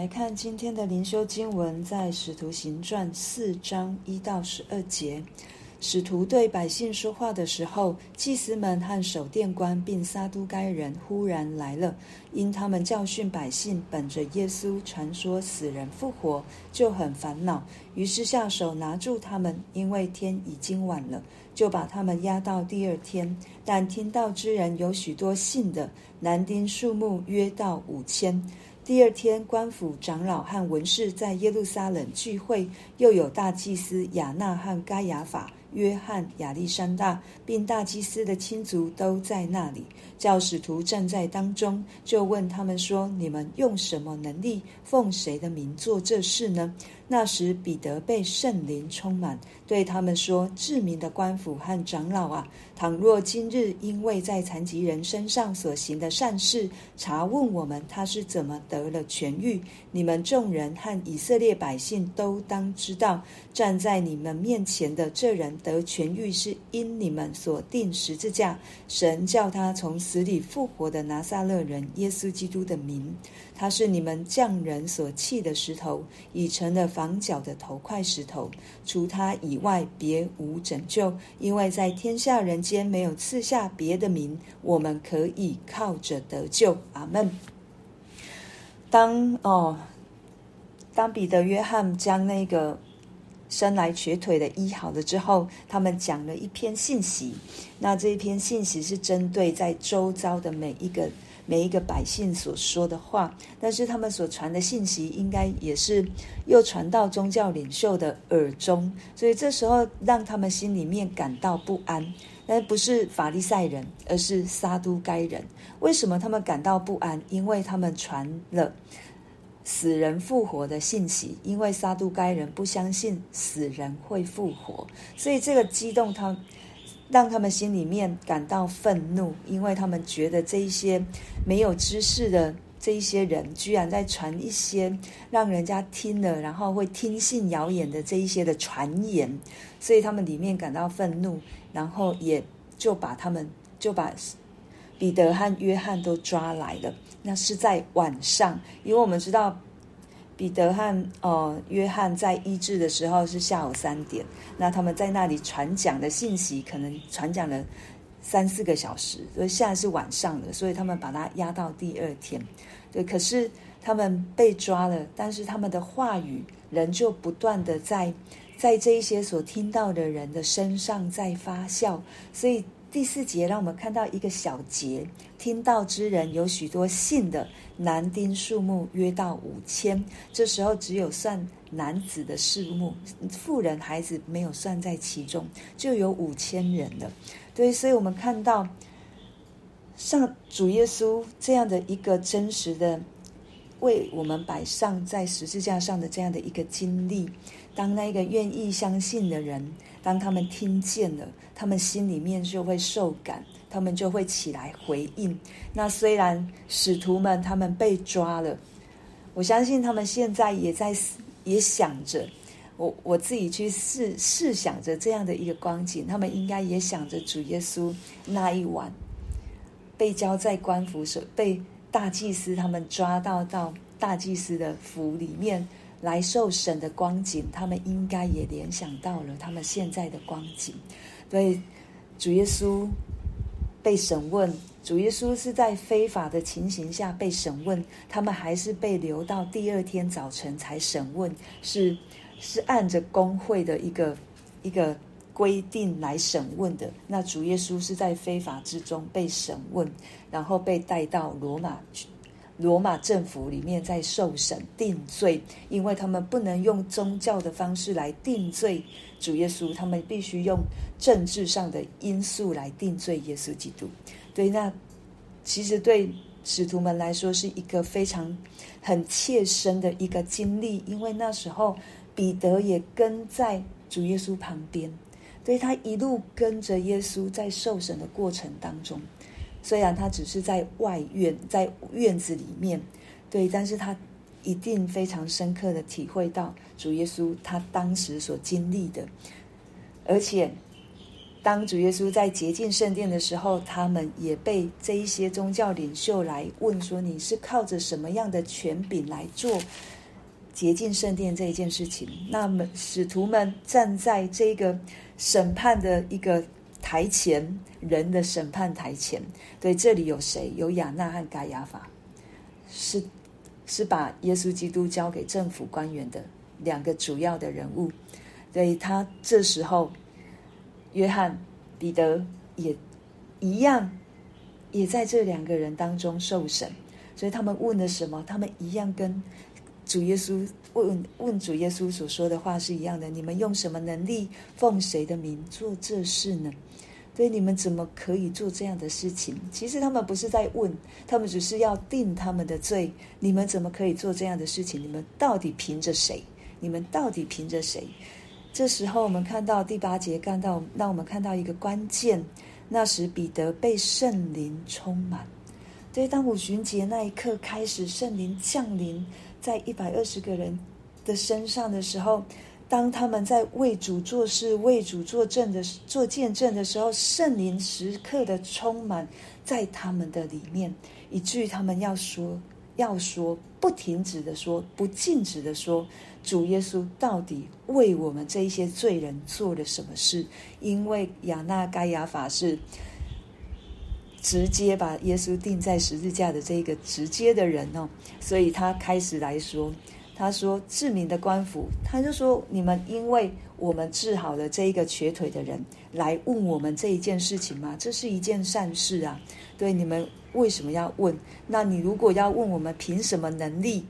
来看今天的灵修经文，在《使徒行传》四章一到十二节。使徒对百姓说话的时候，祭司们和守殿官并撒都该人忽然来了，因他们教训百姓，本着耶稣传说死人复活，就很烦恼，于是下手拿住他们，因为天已经晚了，就把他们押到第二天。但听到之人有许多信的，男丁数目约到五千。第二天，官府长老和文士在耶路撒冷聚会，又有大祭司亚纳和该亚法。约翰、亚历山大，并大祭司的亲族都在那里。教使徒站在当中，就问他们说：“你们用什么能力，奉谁的名做这事呢？”那时，彼得被圣灵充满，对他们说：“至明的官府和长老啊，倘若今日因为在残疾人身上所行的善事，查问我们他是怎么得了痊愈，你们众人和以色列百姓都当知道，站在你们面前的这人得痊愈，是因你们所钉十字架，神叫他从死里复活的拿撒勒人耶稣基督的名。”他是你们匠人所弃的石头，已成了房角的头块石头。除他以外，别无拯救，因为在天下人间没有赐下别的名，我们可以靠着得救。阿门。当哦，当彼得、约翰将那个生来瘸腿的医好了之后，他们讲了一篇信息。那这一篇信息是针对在周遭的每一个。每一个百姓所说的话，但是他们所传的信息，应该也是又传到宗教领袖的耳中，所以这时候让他们心里面感到不安。但不是法利赛人，而是撒都该人。为什么他们感到不安？因为他们传了死人复活的信息，因为撒都该人不相信死人会复活，所以这个激动他。让他们心里面感到愤怒，因为他们觉得这一些没有知识的这一些人，居然在传一些让人家听了然后会听信谣言的这一些的传言，所以他们里面感到愤怒，然后也就把他们就把彼得和约翰都抓来了。那是在晚上，因为我们知道。彼得和呃约翰在医治的时候是下午三点，那他们在那里传讲的信息可能传讲了三四个小时，所以现在是晚上了，所以他们把他押到第二天。对，可是他们被抓了，但是他们的话语仍旧不断的在在这一些所听到的人的身上在发酵，所以。第四节让我们看到一个小节，听道之人有许多信的，男丁数目约到五千。这时候只有算男子的数目，妇人孩子没有算在其中，就有五千人了。对，所以我们看到上主耶稣这样的一个真实的为我们摆上在十字架上的这样的一个经历，当那个愿意相信的人。当他们听见了，他们心里面就会受感，他们就会起来回应。那虽然使徒们他们被抓了，我相信他们现在也在也想着，我我自己去试试想着这样的一个光景，他们应该也想着主耶稣那一晚被交在官府手，被大祭司他们抓到到大祭司的府里面。来受审的光景，他们应该也联想到了他们现在的光景。对，主耶稣被审问，主耶稣是在非法的情形下被审问，他们还是被留到第二天早晨才审问，是是按着工会的一个一个规定来审问的。那主耶稣是在非法之中被审问，然后被带到罗马去。罗马政府里面在受审定罪，因为他们不能用宗教的方式来定罪主耶稣，他们必须用政治上的因素来定罪耶稣基督。对，那其实对使徒们来说是一个非常很切身的一个经历，因为那时候彼得也跟在主耶稣旁边，所以他一路跟着耶稣在受审的过程当中。虽然他只是在外院，在院子里面，对，但是他一定非常深刻的体会到主耶稣他当时所经历的，而且当主耶稣在洁净圣殿的时候，他们也被这一些宗教领袖来问说：“你是靠着什么样的权柄来做洁净圣殿这一件事情？”那么使徒们站在这个审判的一个台前，人的审判台前。对，这里有谁？有亚那和该亚法，是是把耶稣基督交给政府官员的两个主要的人物。所以他这时候，约翰、彼得也一样，也在这两个人当中受审。所以他们问了什么？他们一样跟主耶稣问问主耶稣所说的话是一样的。你们用什么能力，奉谁的名做这事呢？所以你们怎么可以做这样的事情？其实他们不是在问，他们只是要定他们的罪。你们怎么可以做这样的事情？你们到底凭着谁？你们到底凭着谁？这时候，我们看到第八节，看到让我们看到一个关键。那时，彼得被圣灵充满。对，当五旬节那一刻开始，圣灵降临在一百二十个人的身上的时候，当他们在为主做事、为主作证的做见证的时候，圣灵时刻的充满在他们的里面，以至于他们要说、要说，不停止的说，不禁止的说。主耶稣到底为我们这一些罪人做了什么事？因为亚那该亚法是直接把耶稣钉在十字架的这一个直接的人哦，所以他开始来说，他说治民的官府，他就说你们因为我们治好了这一个瘸腿的人，来问我们这一件事情吗？这是一件善事啊，对，你们为什么要问？那你如果要问我们凭什么能力？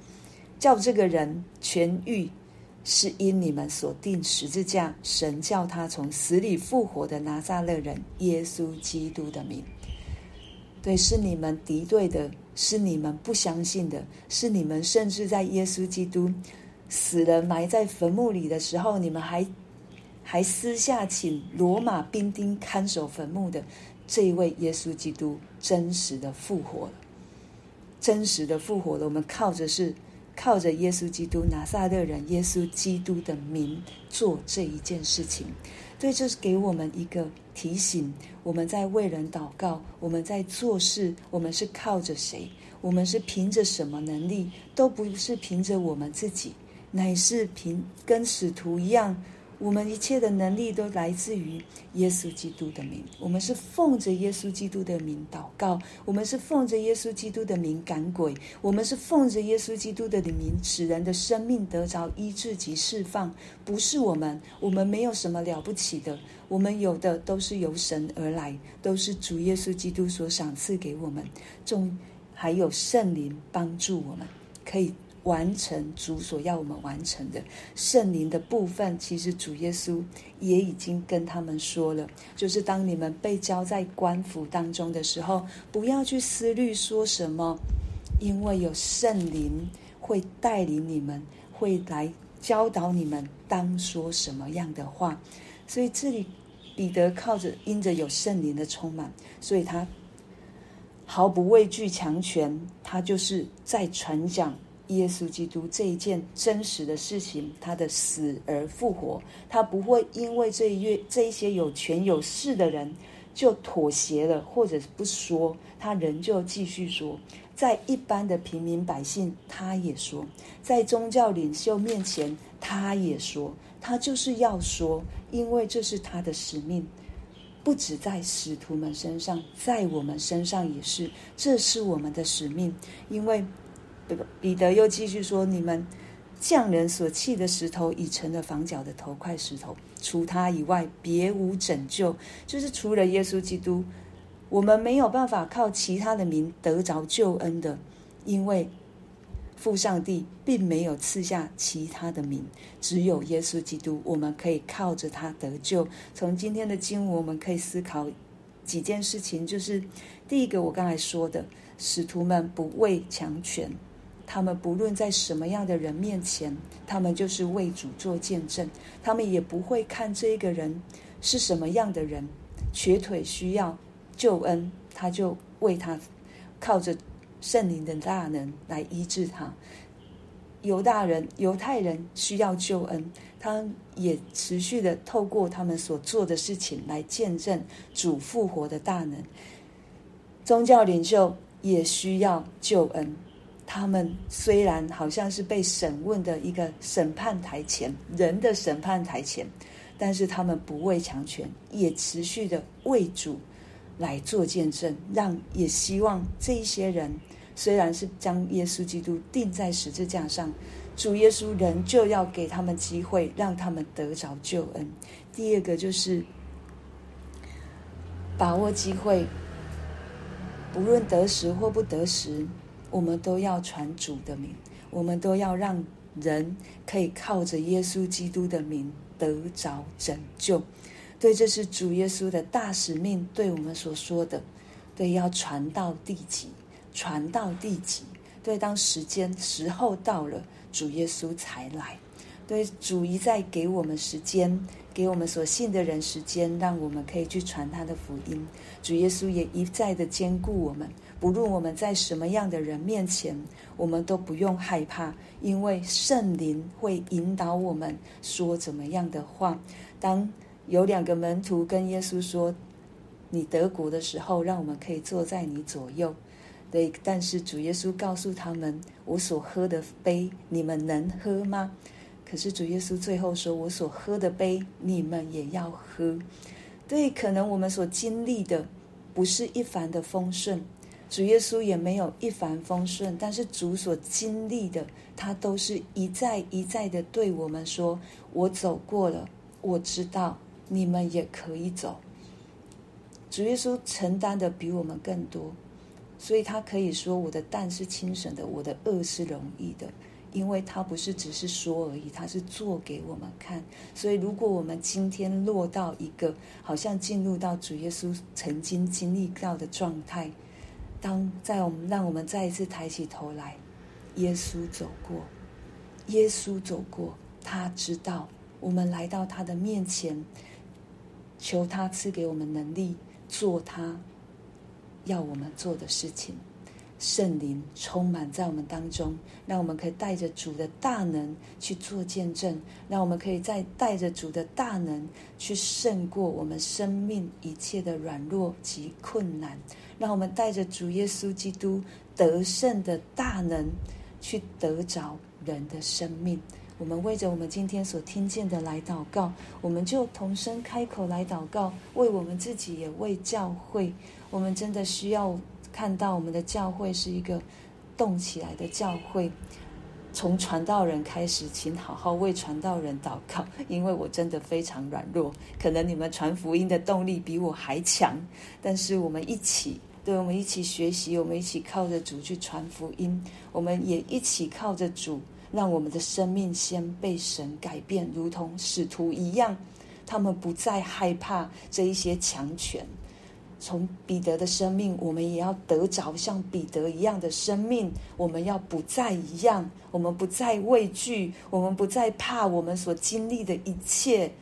叫这个人痊愈，是因你们所定十字架，神叫他从死里复活的拿撒勒人耶稣基督的名。对，是你们敌对的，是你们不相信的，是你们甚至在耶稣基督死了埋在坟墓里的时候，你们还还私下请罗马兵丁看守坟墓的这一位耶稣基督真实的复活了，真实的复活了。我们靠着是。靠着耶稣基督拿撒勒人耶稣基督的名做这一件事情，对，这是给我们一个提醒。我们在为人祷告，我们在做事，我们是靠着谁？我们是凭着什么能力？都不是凭着我们自己，乃是凭跟使徒一样。我们一切的能力都来自于耶稣基督的名。我们是奉着耶稣基督的名祷告，我们是奉着耶稣基督的名赶鬼，我们是奉着耶稣基督的名使人的生命得着医治及释放。不是我们，我们没有什么了不起的，我们有的都是由神而来，都是主耶稣基督所赏赐给我们，仲还有圣灵帮助我们，可以。完成主所要我们完成的圣灵的部分，其实主耶稣也已经跟他们说了，就是当你们被交在官府当中的时候，不要去思虑说什么，因为有圣灵会带领你们，会来教导你们当说什么样的话。所以这里彼得靠着因着有圣灵的充满，所以他毫不畏惧强权，他就是在传讲。耶稣基督这一件真实的事情，他的死而复活，他不会因为这一月这一些有权有势的人就妥协了，或者不说，他仍旧继续说，在一般的平民百姓，他也说，在宗教领袖面前，他也说，他就是要说，因为这是他的使命，不止在使徒们身上，在我们身上也是，这是我们的使命，因为。彼得又继续说：“你们匠人所弃的石头，已成了房角的头块石头。除他以外，别无拯救。就是除了耶稣基督，我们没有办法靠其他的名得着救恩的，因为父上帝并没有赐下其他的名，只有耶稣基督。我们可以靠着他得救。从今天的经文，我们可以思考几件事情，就是第一个，我刚才说的，使徒们不畏强权。”他们不论在什么样的人面前，他们就是为主做见证。他们也不会看这个人是什么样的人，瘸腿需要救恩，他就为他靠着圣灵的大能来医治他。犹大人、犹太人需要救恩，他也持续的透过他们所做的事情来见证主复活的大能。宗教领袖也需要救恩，他们虽然好像是被审问的一个审判台前，人的审判台前，但是他们不畏强权，也持续的为主来做见证，让也希望这一些人。虽然是将耶稣基督钉在十字架上，主耶稣仍旧要给他们机会，让他们得着救恩。第二个就是把握机会，不论得时或不得时，我们都要传主的名，我们都要让人可以靠着耶稣基督的名得着拯救。对，这是主耶稣的大使命，对我们所说的，对，要传到地极。传到地极，对，当时间时候到了，主耶稣才来。对，主一再给我们时间，给我们所信的人时间，让我们可以去传他的福音。主耶稣也一再的坚固我们，不论我们在什么样的人面前，我们都不用害怕，因为圣灵会引导我们说怎么样的话。当有两个门徒跟耶稣说：“你得国的时候，让我们可以坐在你左右。”对，但是主耶稣告诉他们：“我所喝的杯，你们能喝吗？”可是主耶稣最后说：“我所喝的杯，你们也要喝。”对，可能我们所经历的不是一帆的风顺，主耶稣也没有一帆风顺，但是主所经历的，他都是一再一再的对我们说：“我走过了，我知道你们也可以走。”主耶稣承担的比我们更多。所以他可以说：“我的担是轻省的，我的轭是容易的，因为他不是只是说而已，他是做给我们看。所以，如果我们今天落到一个好像进入到主耶稣曾经经历到的状态，当在我们让我们再一次抬起头来，耶稣走过，耶稣走过，他知道我们来到他的面前，求他赐给我们能力做他。”要我们做的事情，圣灵充满在我们当中，让我们可以带着主的大能去做见证，让我们可以再带着主的大能去胜过我们生命一切的软弱及困难，让我们带着主耶稣基督得胜的大能去得着人的生命。我们为着我们今天所听见的来祷告，我们就同声开口来祷告，为我们自己，也为教会。我们真的需要看到我们的教会是一个动起来的教会。从传道人开始，请好好为传道人祷告，因为我真的非常软弱。可能你们传福音的动力比我还强，但是我们一起，对，我们一起学习，我们一起靠着主去传福音，我们也一起靠着主。让我们的生命先被神改变，如同使徒一样，他们不再害怕这一些强权。从彼得的生命，我们也要得着像彼得一样的生命。我们要不再一样，我们不再畏惧，我们不再怕我们所经历的一切，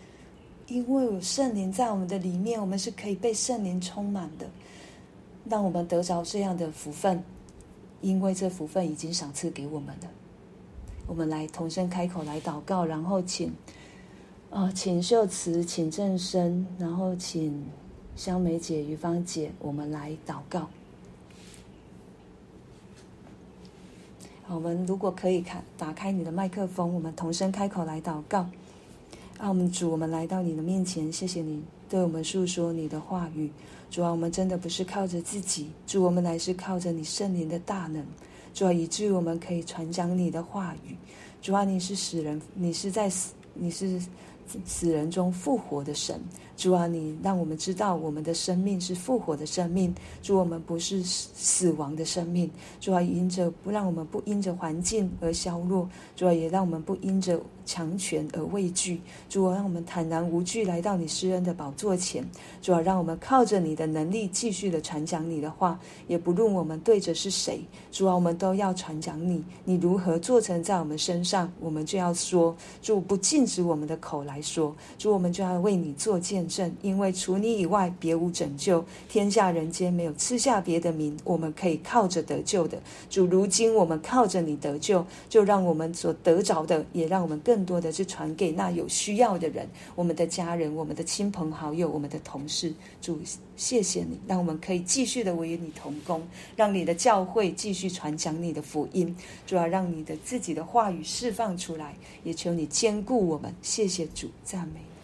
因为有圣灵在我们的里面，我们是可以被圣灵充满的。让我们得着这样的福分，因为这福分已经赏赐给我们了。我们来同声开口来祷告，然后请啊、呃，请秀慈，请正生，然后请香梅姐、于芳姐，我们来祷告。我们如果可以看，打开你的麦克风，我们同声开口来祷告。啊，我们主，我们来到你的面前，谢谢你对我们诉说你的话语。主啊，我们真的不是靠着自己，主，我们乃是靠着你圣灵的大能。主啊，以至于我们可以传讲你的话语。主啊，你是使人，你是在，你是死人中复活的神。主啊，你让我们知道我们的生命是复活的生命。主，我们不是死亡的生命。主啊，因着不让我们不因着环境而消弱。主啊，也让我们不因着强权而畏惧。主啊，让我们坦然无惧来到你施恩的宝座前。主啊，让我们靠着你的能力继续的传讲你的话，也不论我们对着是谁。主啊，我们都要传讲你，你如何做成在我们身上，我们就要说。主不禁止我们的口来来说。主，我们就要为你做见证，因为除你以外别无拯救，天下人间没有赐下别的名，我们可以靠着得救的。主，如今我们靠着你得救，就让我们所得着的，也让我们更多的去传给那有需要的人，我们的家人、我们的亲朋好友、我们的同事。主，谢谢你，让我们可以继续的为你同工，让你的教会继续传讲你的福音。主要让你的自己的话语释放出来，也求你坚固我们。谢谢主赞美。